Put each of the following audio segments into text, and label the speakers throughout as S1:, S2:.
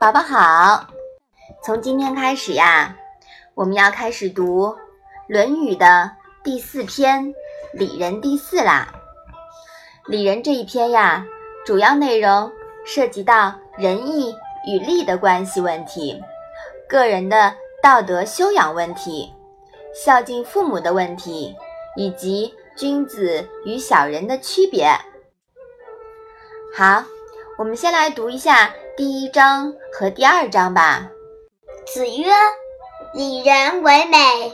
S1: 宝宝好，从今天开始呀，我们要开始读《论语》的第四篇《礼仁》第四啦。《礼仁》这一篇呀，主要内容涉及到仁义与利的关系问题，个人的道德修养问题，孝敬父母的问题，以及君子与小人的区别。好，我们先来读一下。第一章和第二章吧。
S2: 子曰：“礼仁为美，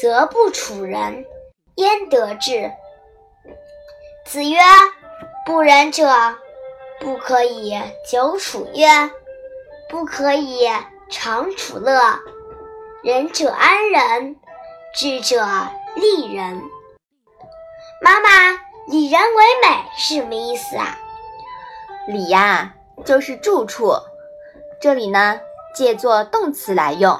S2: 则不处人，焉得志？”子曰：“不仁者，不可以久处曰，不可以长处乐。仁者安仁，智者利人。”妈妈，“礼仁为美”是什么意思啊？
S1: 礼呀。就是住处，这里呢借作动词来用。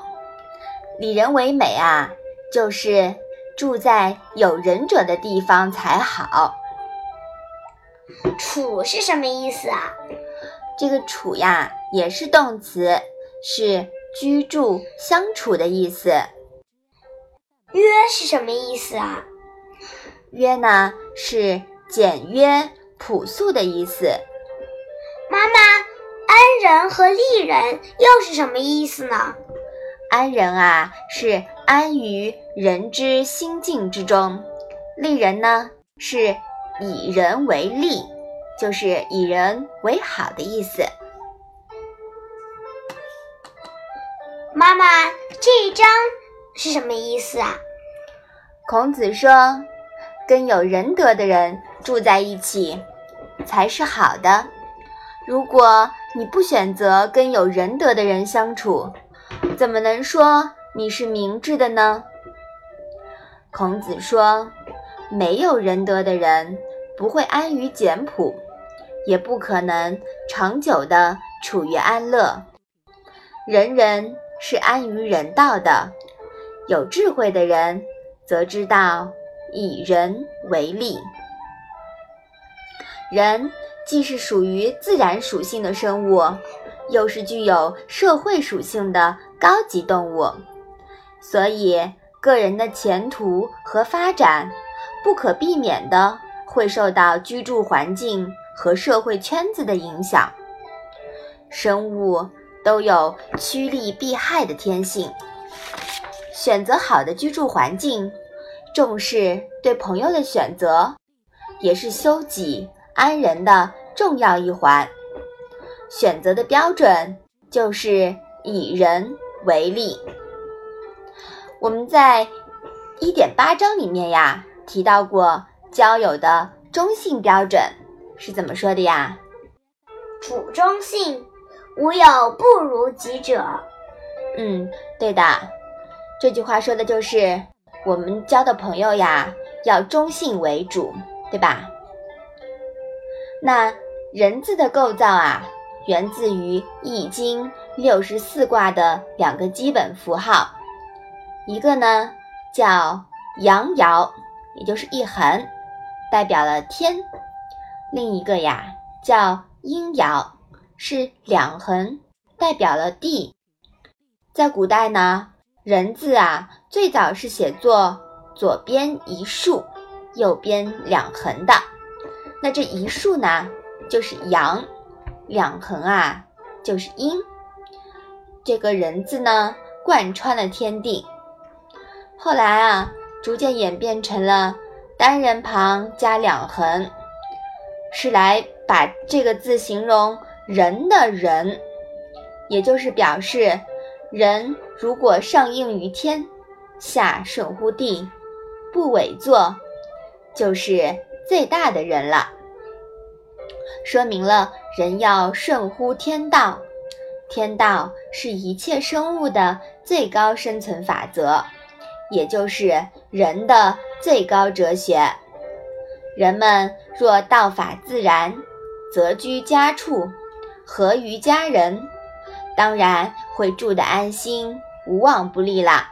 S1: 礼仁为美啊，就是住在有仁者的地方才好。
S2: 处是什么意思啊？
S1: 这个处呀也是动词，是居住、相处的意思。
S2: 约是什么意思啊？
S1: 约呢是简约、朴素的意思。
S2: 妈妈，安人和利人又是什么意思呢？
S1: 安人啊，是安于人之心境之中；利人呢，是以人为利，就是以人为好的意思。
S2: 妈妈，这一章是什么意思啊？
S1: 孔子说，跟有仁德的人住在一起，才是好的。如果你不选择跟有仁德的人相处，怎么能说你是明智的呢？孔子说：“没有仁德的人不会安于简朴，也不可能长久的处于安乐。人人是安于人道的，有智慧的人则知道以人为利。人。”既是属于自然属性的生物，又是具有社会属性的高级动物，所以个人的前途和发展不可避免的会受到居住环境和社会圈子的影响。生物都有趋利避害的天性，选择好的居住环境，重视对朋友的选择，也是修己。安人的重要一环，选择的标准就是以人为例。我们在一点八章里面呀提到过交友的中性标准是怎么说的呀？
S2: 处中性，无有不如己者。
S1: 嗯，对的，这句话说的就是我们交的朋友呀要中性为主，对吧？那人字的构造啊，源自于《易经》六十四卦的两个基本符号，一个呢叫阳爻，也就是一横，代表了天；另一个呀叫阴爻，是两横，代表了地。在古代呢，人字啊最早是写作左边一竖，右边两横的。那这一竖呢，就是阳；两横啊，就是阴。这个人字呢，贯穿了天地。后来啊，逐渐演变成了单人旁加两横，是来把这个字形容人的人，也就是表示人如果上应于天，下顺乎地，不委作，就是。最大的人了，说明了人要顺乎天道，天道是一切生物的最高生存法则，也就是人的最高哲学。人们若道法自然，则居家处，合于家人，当然会住得安心，无往不利啦。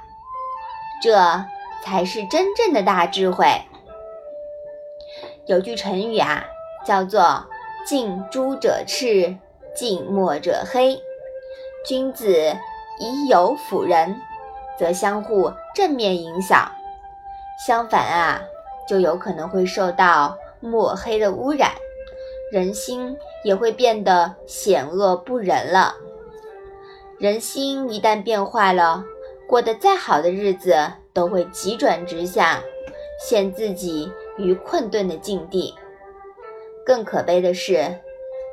S1: 这才是真正的大智慧。有句成语啊，叫做“近朱者赤，近墨者黑”，君子以友辅仁，则相互正面影响；相反啊，就有可能会受到墨黑的污染，人心也会变得险恶不仁了。人心一旦变坏了，过得再好的日子都会急转直下，陷自己于困顿的境地。更可悲的是，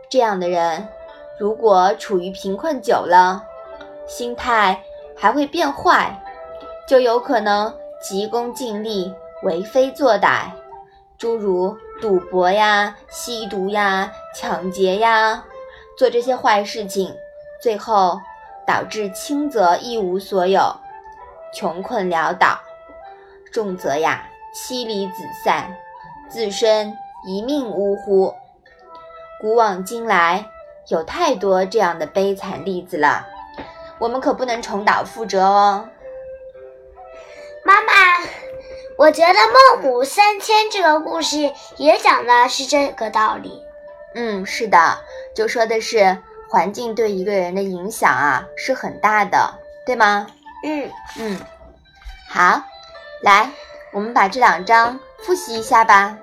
S1: 这样的人如果处于贫困久了，心态还会变坏，就有可能急功近利、为非作歹，诸如赌博呀、吸毒呀、抢劫呀，做这些坏事情，最后导致轻则一无所有。穷困潦倒，重则呀妻离子散，自身一命呜呼。古往今来，有太多这样的悲惨例子了，我们可不能重蹈覆辙哦。
S2: 妈妈，我觉得孟母三迁这个故事也讲的是这个道理。
S1: 嗯，是的，就说的是环境对一个人的影响啊是很大的，对吗？
S2: 嗯
S1: 嗯，好，来，我们把这两章复习一下吧。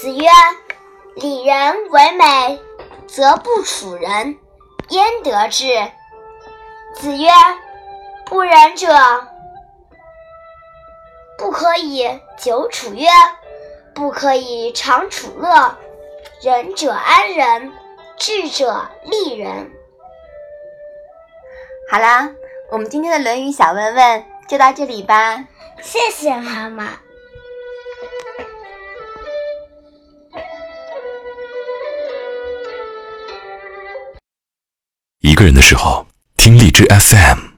S2: 子曰：“礼仁为美，则不处人，焉得志？”子曰：“不仁者，不可以久处曰，不可以长处乐。仁者安仁，智者利人。”
S1: 好啦。我们今天的《论语》小问问就到这里吧。
S2: 谢谢妈妈。
S3: 一个人的时候，听荔枝 FM。